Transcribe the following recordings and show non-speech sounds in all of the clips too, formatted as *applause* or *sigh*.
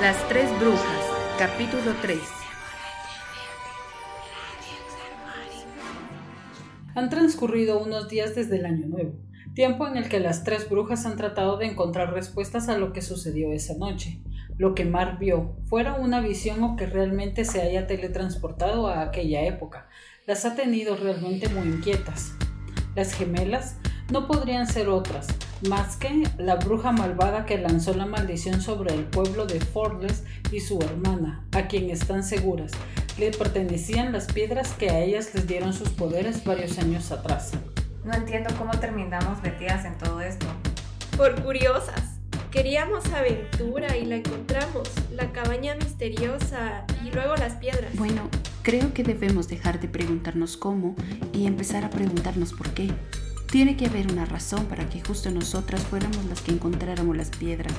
Las tres brujas, capítulo 3. Han transcurrido unos días desde el año nuevo, tiempo en el que las tres brujas han tratado de encontrar respuestas a lo que sucedió esa noche. Lo que Mar vio, fuera una visión o que realmente se haya teletransportado a aquella época, las ha tenido realmente muy inquietas. Las gemelas no podrían ser otras, más que la bruja malvada que lanzó la maldición sobre el pueblo de Forles y su hermana, a quien están seguras le pertenecían las piedras que a ellas les dieron sus poderes varios años atrás. No entiendo cómo terminamos metidas en todo esto. Por curiosas. Queríamos aventura y la encontramos, la cabaña misteriosa y luego las piedras. Bueno, creo que debemos dejar de preguntarnos cómo y empezar a preguntarnos por qué. Tiene que haber una razón para que justo nosotras fuéramos las que encontráramos las piedras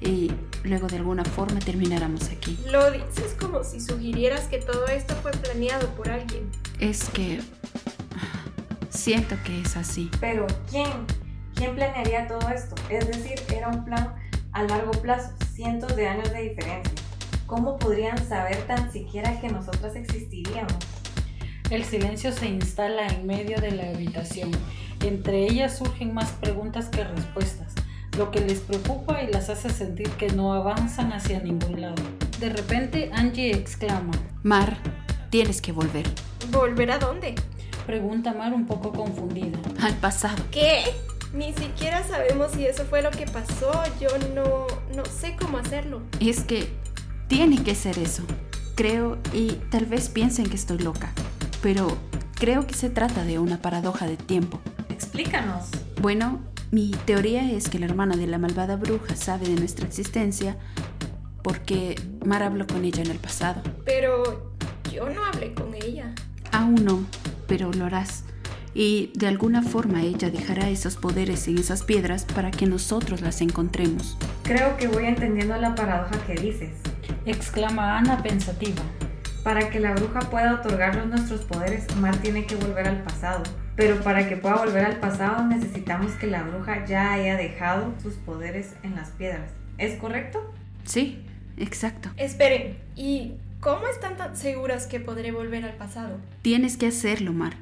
y luego de alguna forma termináramos aquí. Lo dices como si sugirieras que todo esto fue planeado por alguien. Es que siento que es así. Pero ¿quién? ¿Quién planearía todo esto? Es decir, era un plan a largo plazo, cientos de años de diferencia. ¿Cómo podrían saber tan siquiera que nosotras existiríamos? El silencio se instala en medio de la habitación. Entre ellas surgen más preguntas que respuestas lo que les preocupa y las hace sentir que no avanzan hacia ningún lado. De repente Angie exclama, Mar, tienes que volver. ¿Volver a dónde? Pregunta Mar un poco confundida. Al pasado. ¿Qué? Ni siquiera sabemos si eso fue lo que pasó. Yo no, no sé cómo hacerlo. Es que tiene que ser eso. Creo y tal vez piensen que estoy loca, pero creo que se trata de una paradoja de tiempo. Explícanos. Bueno, mi teoría es que la hermana de la malvada bruja sabe de nuestra existencia porque Mar habló con ella en el pasado. Pero yo no hablé con ella. Aún no, pero lo harás. Y de alguna forma ella dejará esos poderes en esas piedras para que nosotros las encontremos. Creo que voy entendiendo la paradoja que dices. Exclama Ana pensativa. Para que la bruja pueda otorgarnos nuestros poderes, Mar tiene que volver al pasado. Pero para que pueda volver al pasado necesitamos que la bruja ya haya dejado sus poderes en las piedras. ¿Es correcto? Sí, exacto. Esperen, ¿y cómo están tan seguras que podré volver al pasado? Tienes que hacerlo, Mar.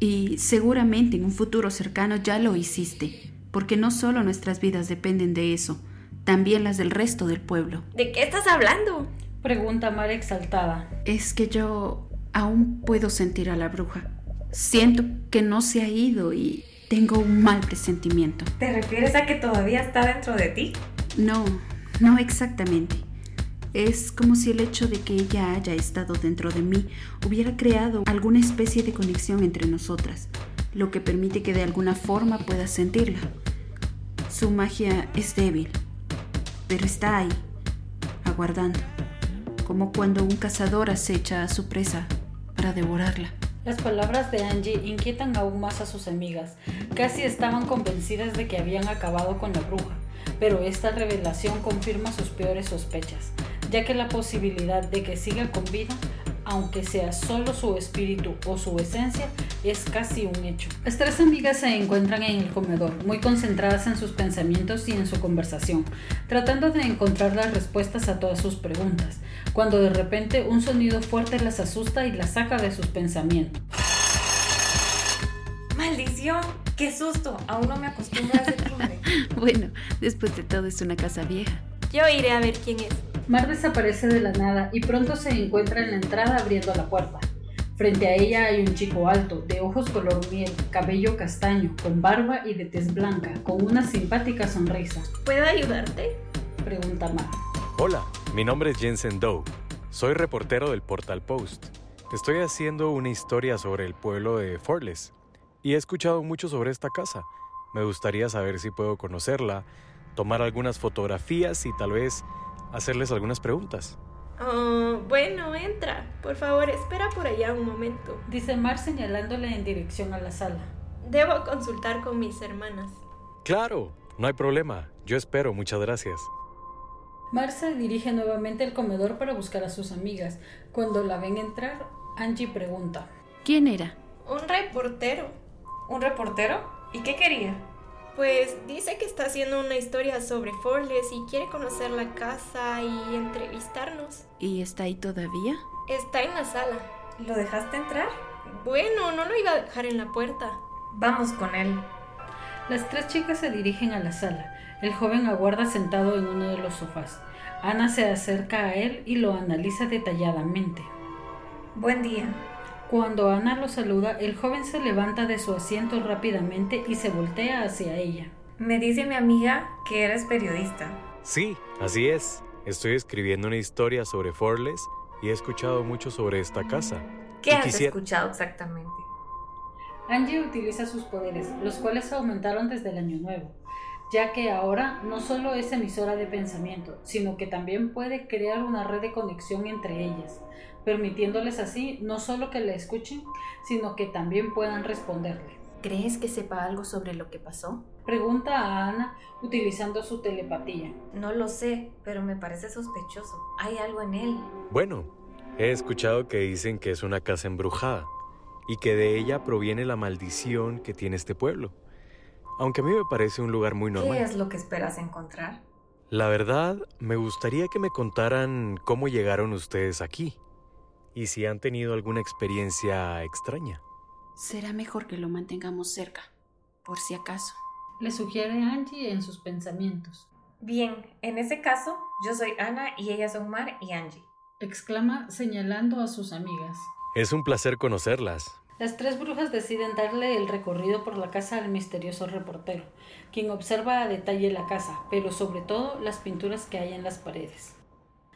Y seguramente en un futuro cercano ya lo hiciste, porque no solo nuestras vidas dependen de eso, también las del resto del pueblo. ¿De qué estás hablando? Pregunta Mar exaltada. Es que yo aún puedo sentir a la bruja. Siento que no se ha ido y tengo un mal presentimiento. ¿Te refieres a que todavía está dentro de ti? No, no exactamente. Es como si el hecho de que ella haya estado dentro de mí hubiera creado alguna especie de conexión entre nosotras, lo que permite que de alguna forma pueda sentirla. Su magia es débil, pero está ahí, aguardando como cuando un cazador acecha a su presa para devorarla. Las palabras de Angie inquietan aún más a sus amigas. Casi estaban convencidas de que habían acabado con la bruja, pero esta revelación confirma sus peores sospechas, ya que la posibilidad de que siga con vida aunque sea solo su espíritu o su esencia, es casi un hecho. Las tres amigas se encuentran en el comedor, muy concentradas en sus pensamientos y en su conversación, tratando de encontrar las respuestas a todas sus preguntas, cuando de repente un sonido fuerte las asusta y las saca de sus pensamientos. ¡Maldición! ¡Qué susto! Aún no me acostumbro a ese *laughs* timbre. bueno, después de todo es una casa vieja. Yo iré a ver quién es. Mar desaparece de la nada y pronto se encuentra en la entrada abriendo la puerta. Frente a ella hay un chico alto, de ojos color miel, cabello castaño, con barba y de tez blanca, con una simpática sonrisa. ¿Puedo ayudarte? Pregunta Mar. Hola, mi nombre es Jensen Doe. Soy reportero del Portal Post. Estoy haciendo una historia sobre el pueblo de Forles y he escuchado mucho sobre esta casa. Me gustaría saber si puedo conocerla, tomar algunas fotografías y tal vez hacerles algunas preguntas. Oh, bueno, entra. Por favor, espera por allá un momento. Dice Mar señalándole en dirección a la sala. Debo consultar con mis hermanas. Claro, no hay problema. Yo espero, muchas gracias. Mar se dirige nuevamente al comedor para buscar a sus amigas. Cuando la ven entrar, Angie pregunta. ¿Quién era? Un reportero. ¿Un reportero? ¿Y qué quería? Pues dice que está haciendo una historia sobre Forles y quiere conocer la casa y entrevistarnos. ¿Y está ahí todavía? Está en la sala. ¿Lo dejaste entrar? Bueno, no lo iba a dejar en la puerta. Vamos con él. Las tres chicas se dirigen a la sala. El joven aguarda sentado en uno de los sofás. Ana se acerca a él y lo analiza detalladamente. Buen día. Cuando Ana lo saluda, el joven se levanta de su asiento rápidamente y se voltea hacia ella. Me dice mi amiga que eres periodista. Sí, así es. Estoy escribiendo una historia sobre Forles y he escuchado mucho sobre esta casa. ¿Qué Y has quisiera- escuchado exactamente? Angie utiliza sus poderes, los cuales aumentaron desde el año nuevo, ya que ahora no solo es emisora de pensamiento, sino que también puede crear una red de conexión entre ellas, permitiéndoles así no solo que la escuchen, sino que también puedan responderle. ¿Crees que sepa algo sobre lo que pasó? Pregunta a Ana utilizando su telepatía. No lo sé, pero me parece sospechoso. Hay algo en él. Bueno, he escuchado que dicen que es una casa embrujada y que de ella proviene la maldición que tiene este pueblo. Aunque a mí me parece un lugar muy ¿Qué normal. es lo que esperas encontrar? La verdad, me gustaría que me contaran cómo llegaron ustedes aquí y si han tenido alguna experiencia extraña. Será mejor que lo mantengamos cerca, por si acaso. Le sugiere Angie en sus pensamientos. Bien, en ese caso, yo soy Ana y ellas son Mar y Angie. Exclama señalando a sus amigas. Es un placer conocerlas. Las tres brujas deciden darle el recorrido por la casa al misterioso reportero, quien observa a detalle la casa, pero sobre todo las pinturas que hay en las paredes.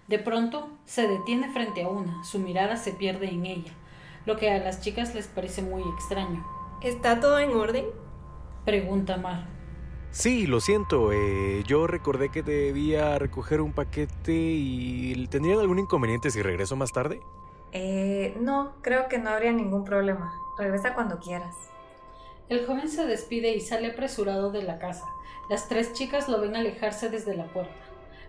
De pronto, se detiene frente a una, su mirada se pierde en ella, lo que a las chicas les parece muy extraño. ¿Está todo en orden? Pregunta Mar. Sí, lo siento, eh, yo recordé que debía recoger un paquete y ¿tendrían algún inconveniente si regreso más tarde? Eh, no, creo que no habría ningún problema. Regresa cuando quieras. El joven se despide y sale apresurado de la casa. Las tres chicas lo ven alejarse desde la puerta.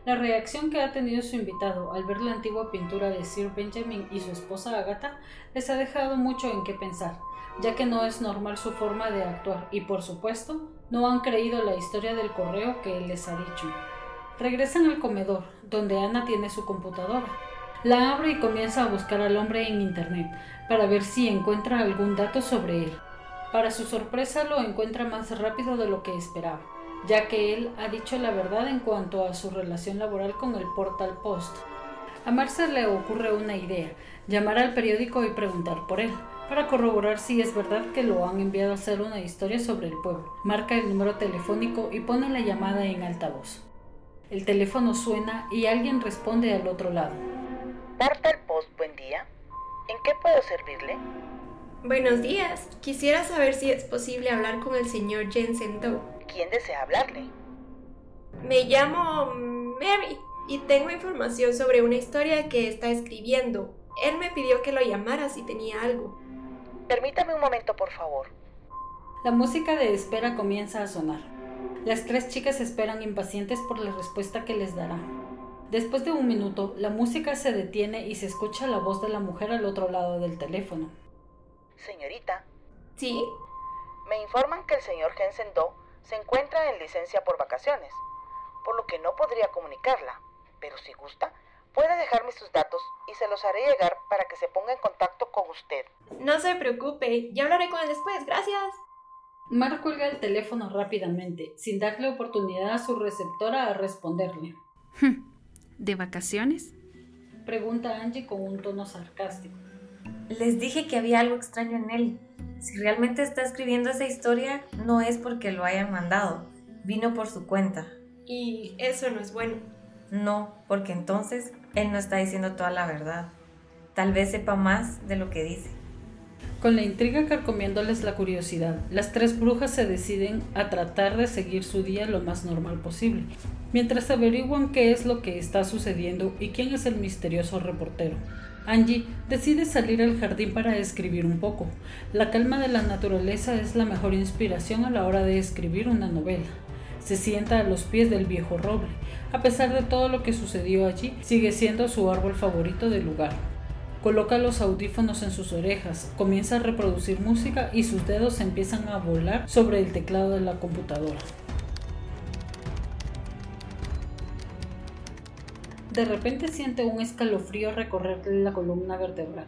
La reacción que ha tenido su invitado al ver la antigua pintura de Sir Benjamin y su esposa Agatha les ha dejado mucho en qué pensar, ya que no es normal su forma de actuar y por supuesto no han creído la historia del correo que él les ha dicho. Regresan al comedor, donde Ana tiene su computadora. La abre y comienza a buscar al hombre en internet para ver si encuentra algún dato sobre él. Para su sorpresa lo encuentra más rápido de lo que esperaba, ya que él ha dicho la verdad en cuanto a su relación laboral con el Portal Post. A Mar se le ocurre una idea, llamar al periódico y preguntar por él, para corroborar si es verdad que lo han enviado a hacer una historia sobre el pueblo. Marca el número telefónico y pone la llamada en altavoz. El teléfono suena y alguien responde al otro lado. Portal Post, buen día. ¿En qué puedo servirle? Buenos días. Quisiera saber si es posible hablar con el señor Jensen Doe. ¿Quién desea hablarle? Me llamo Mary y tengo información sobre una historia que está escribiendo. Él me pidió que lo llamara si tenía algo. Permítame un momento, por favor. La música de espera comienza a sonar. Las tres chicas esperan impacientes por la respuesta que les dará. Después de un minuto, la música se detiene y se escucha la voz de la mujer al otro lado del teléfono. Señorita, ¿Sí? me informan que el señor Jensen Doe se encuentra en licencia por vacaciones, por lo que no podría comunicarla. Pero si gusta, puede dejarme sus datos y se los haré llegar para que se ponga en contacto con usted. No se preocupe, ya hablaré con él después, gracias. Mar cuelga el teléfono rápidamente, sin darle oportunidad a su receptora a responderle. ¿De vacaciones? Pregunta Angie con un tono sarcástico. Les dije que había algo extraño en él. Si realmente está escribiendo esa historia, no es porque lo hayan mandado. Vino por su cuenta. Y eso no es bueno. No, porque entonces él no está diciendo toda la verdad. Tal vez sepa más de lo que dice. Con la intriga carcomiéndoles la curiosidad, las tres brujas se deciden a tratar de seguir su día lo más normal posible, mientras averiguan qué es lo que está sucediendo y quién es el misterioso reportero. Angie decide salir al jardín para escribir un poco. La calma de la naturaleza es la mejor inspiración a la hora de escribir una novela. Se sienta a los pies del viejo roble. A pesar de todo lo que sucedió allí, sigue siendo su árbol favorito del lugar. Coloca los audífonos en sus orejas, comienza a reproducir música y sus dedos empiezan a volar sobre el teclado de la computadora. De repente siente un escalofrío recorrerle la columna vertebral.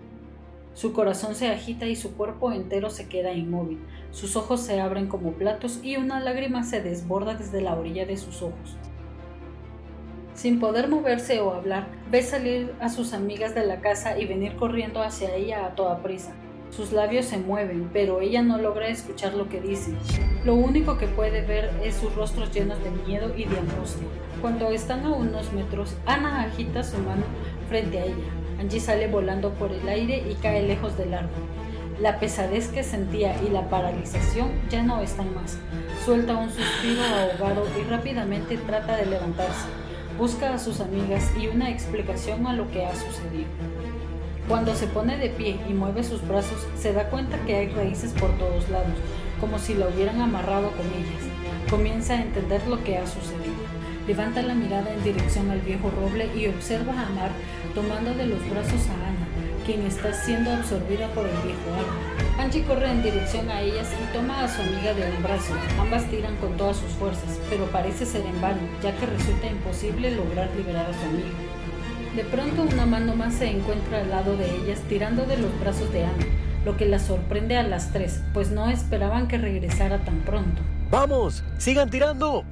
Su corazón se agita y su cuerpo entero se queda inmóvil. Sus ojos se abren como platos y una lágrima se desborda desde la orilla de sus ojos. Sin poder moverse o hablar, ve salir a sus amigas de la casa y venir corriendo hacia ella a toda prisa. Sus labios se mueven, pero ella no logra escuchar lo que dicen. Lo único que puede ver es sus rostros llenos de miedo y de angustia. Cuando están a unos metros, Ana agita su mano frente a ella. Angie sale volando por el aire y cae lejos del árbol. La pesadez que sentía y la paralización ya no están más. Suelta un suspiro ahogado y rápidamente trata de levantarse. Busca a sus amigas y una explicación a lo que ha sucedido. Cuando se pone de pie y mueve sus brazos, se da cuenta que hay raíces por todos lados, como si la hubieran amarrado con ellas. Comienza a entender lo que ha sucedido. Levanta la mirada en dirección al viejo roble y observa a Mar tomando de los brazos a Ana, quien está siendo absorbida por el viejo árbol. Angie corre en dirección a ellas y toma a su amiga del brazo. Ambas tiran con todas sus fuerzas, pero parece ser en vano, ya que resulta imposible lograr liberar a su amiga. De pronto una mano más se encuentra al lado de ellas tirando de los brazos de Ana, lo que las sorprende a las tres, pues no esperaban que regresara tan pronto. ¡Vamos! ¡Sigan tirando!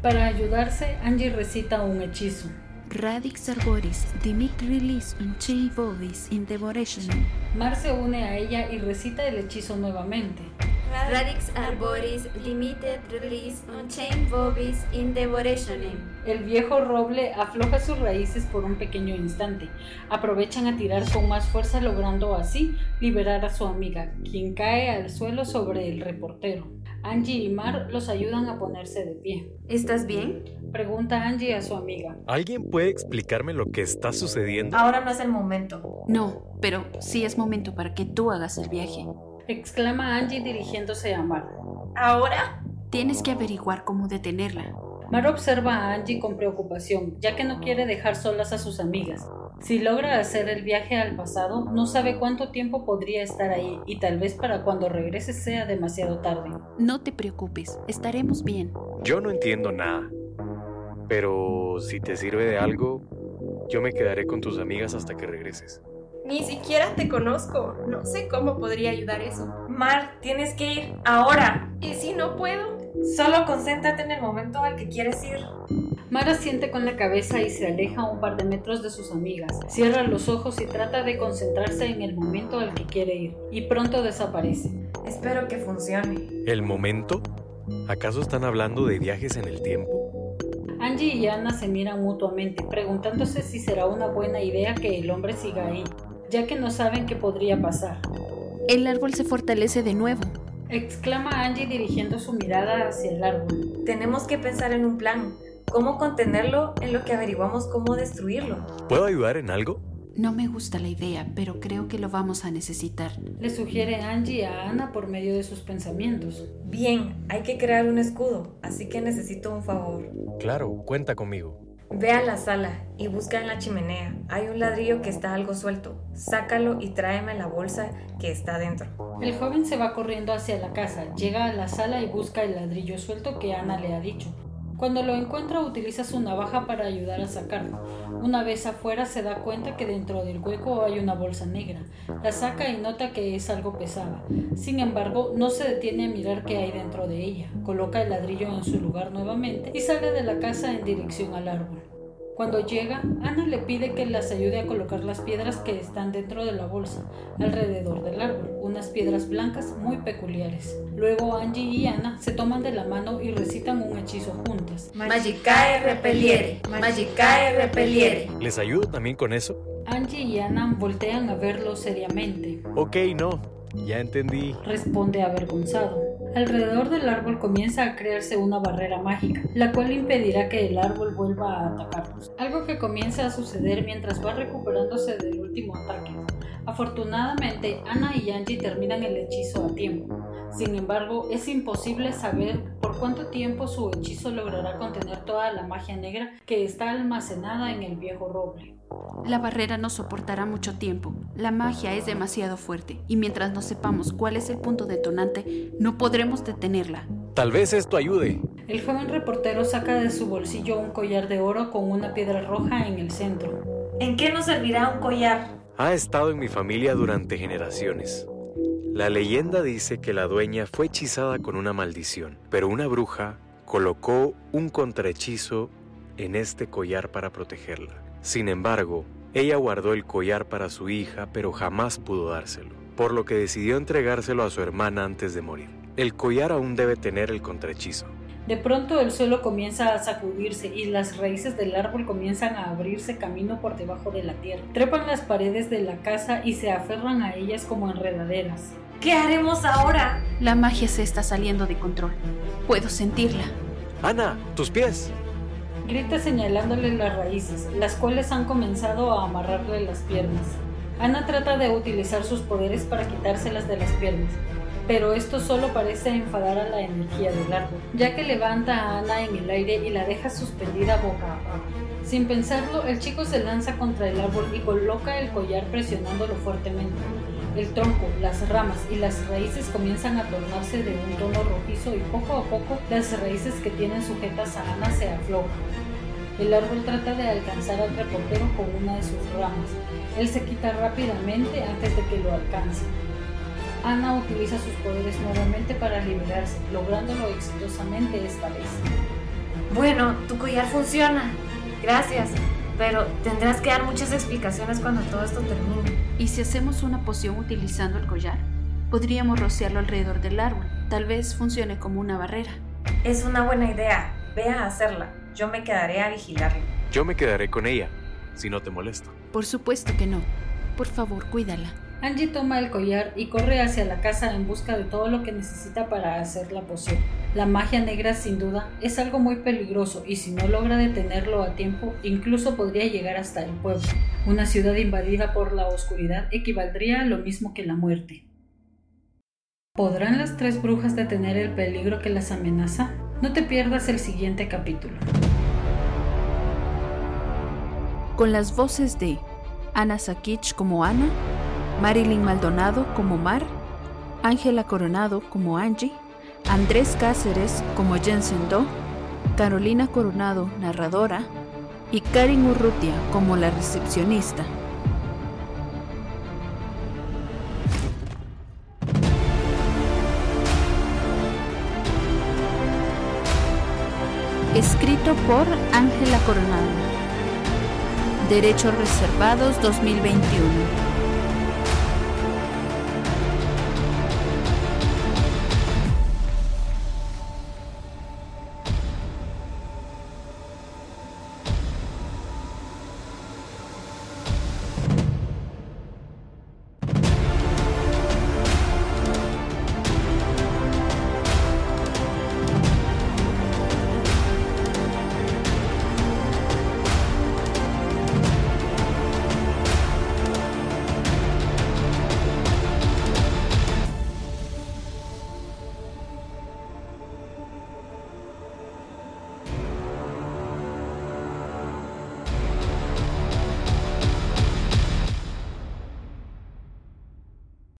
Para ayudarse, Angie recita un hechizo. Radix arboris, dimit release unchain bodies in devoration. Mar se une a ella y recita el hechizo nuevamente. Radix arboris limited release on chain bobis in devorationem. El viejo roble afloja sus raíces por un pequeño instante. Aprovechan a tirar con más fuerza logrando así liberar a su amiga, quien cae al suelo sobre el reportero. Angie y Mar los ayudan a ponerse de pie. ¿Estás bien? Pregunta Angie a su amiga. ¿Alguien puede explicarme lo que está sucediendo? Ahora no es el momento. No, pero sí es momento para que tú hagas el viaje. Exclama Angie dirigiéndose a Mar. ¿Ahora? Tienes que averiguar cómo detenerla. Mar observa a Angie con preocupación, ya que no quiere dejar solas a sus amigas. Si logra hacer el viaje al pasado, no sabe cuánto tiempo podría estar ahí y tal vez para cuando regrese sea demasiado tarde. No te preocupes, estaremos bien. Yo no entiendo nada. Pero si te sirve de algo, yo me quedaré con tus amigas hasta que regreses. Ni siquiera te conozco. No sé cómo podría ayudar eso. Mar, tienes que ir ahora. ¿Y si no puedo? Solo concéntrate en el momento al que quieres ir. Mar asiente con la cabeza y se aleja un par de metros de sus amigas. Cierra los ojos y trata de concentrarse en el momento al que quiere ir, y pronto desaparece. Espero que funcione. ¿El momento? ¿Acaso están hablando de viajes en el tiempo? Angie y Ana se miran mutuamente, preguntándose si será una buena idea que el hombre siga ahí, ya que no saben qué podría pasar. El árbol se fortalece de nuevo. Exclama Angie dirigiendo su mirada hacia el árbol. Tenemos que pensar en un plan. ¿Cómo contenerlo en lo que averiguamos cómo destruirlo? ¿Puedo ayudar en algo? No me gusta la idea, pero creo que lo vamos a necesitar. Le sugiere Angie a Ana por medio de sus pensamientos. Bien, hay que crear un escudo, así que necesito un favor. Claro, cuenta conmigo. Ve a la sala y busca en la chimenea. Hay un ladrillo que está algo suelto. Sácalo y tráeme la bolsa que está dentro. El joven se va corriendo hacia la casa, llega a la sala y busca el ladrillo suelto que Ana le ha dicho. Cuando lo encuentra utiliza su navaja para ayudar a sacarlo. Una vez afuera se da cuenta que dentro del hueco hay una bolsa negra. La saca y nota que es algo pesada. Sin embargo, no se detiene a mirar qué hay dentro de ella. Coloca el ladrillo en su lugar nuevamente y sale de la casa en dirección al árbol. Cuando llega, Ana le pide que las ayude a colocar las piedras que están dentro de la bolsa, alrededor del árbol, unas piedras blancas muy peculiares. Luego Angie y Ana se toman de la mano y recitan un hechizo juntas. Magicae repeliere, magicae repeliere. ¿Les ayudo también con eso? Angie y Ana voltean a verlo seriamente. Ok, no. Ya entendí. Responde avergonzado. Alrededor del árbol comienza a crearse una barrera mágica, la cual impedirá que el árbol vuelva a atacarlos. Algo que comienza a suceder mientras va recuperándose del último ataque. Afortunadamente, Ana y Angie terminan el hechizo a tiempo. Sin embargo, es imposible saber por cuánto tiempo su hechizo logrará contener toda la magia negra que está almacenada en el viejo roble. La barrera no soportará mucho tiempo. La magia es demasiado fuerte y mientras no sepamos cuál es el punto detonante, no podremos detenerla. Tal vez esto ayude. El joven reportero saca de su bolsillo un collar de oro con una piedra roja en el centro. ¿En qué nos servirá un collar? Ha estado en mi familia durante generaciones. La leyenda dice que la dueña fue hechizada con una maldición, pero una bruja colocó un contrahechizo en este collar para protegerla. Sin embargo, ella guardó el collar para su hija, pero jamás pudo dárselo, por lo que decidió entregárselo a su hermana antes de morir. El collar aún debe tener el contrahechizo. De pronto el suelo comienza a sacudirse y las raíces del árbol comienzan a abrirse camino por debajo de la tierra. Trepan las paredes de la casa y se aferran a ellas como enredaderas. ¿Qué haremos ahora? La magia se está saliendo de control. Puedo sentirla. Ana, tus pies. Grita señalándole las raíces, las cuales han comenzado a amarrarle las piernas. Ana trata de utilizar sus poderes para quitárselas de las piernas, pero esto solo parece enfadar a la energía del árbol, ya que levanta a Ana en el aire y la deja suspendida boca abajo. Sin pensarlo, el chico se lanza contra el árbol y coloca el collar presionándolo fuertemente. El tronco, las ramas y las raíces comienzan a tornarse de un tono rojizo y poco a poco las raíces que tienen sujetas a Ana se aflojan. El árbol trata de alcanzar al reportero con una de sus ramas. Él se quita rápidamente antes de que lo alcance. Ana utiliza sus poderes nuevamente para liberarse, lográndolo exitosamente esta vez. Bueno, tu collar funciona. Gracias. Pero tendrás que dar muchas explicaciones cuando todo esto termine. ¿Y si hacemos una poción utilizando el collar? Podríamos rociarlo alrededor del árbol. Tal vez funcione como una barrera. Es una buena idea. Ve a hacerla. Yo me quedaré a vigilarla. Yo me quedaré con ella, si no te molesta. Por supuesto que no. Por favor, cuídala. Angie toma el collar y corre hacia la casa en busca de todo lo que necesita para hacer la poción. La magia negra sin duda es algo muy peligroso y si no logra detenerlo a tiempo, incluso podría llegar hasta el pueblo. Una ciudad invadida por la oscuridad equivaldría a lo mismo que la muerte. ¿Podrán las tres brujas detener el peligro que las amenaza? No te pierdas el siguiente capítulo. Con las voces de Ana Sakich como Ana, Marilyn Maldonado como Mar, Ángela Coronado como Angie, Andrés Cáceres como Jensen Do, Carolina Coronado, narradora, y Karin Urrutia como la recepcionista. Escrito por Ángela Coronado. Derechos Reservados 2021.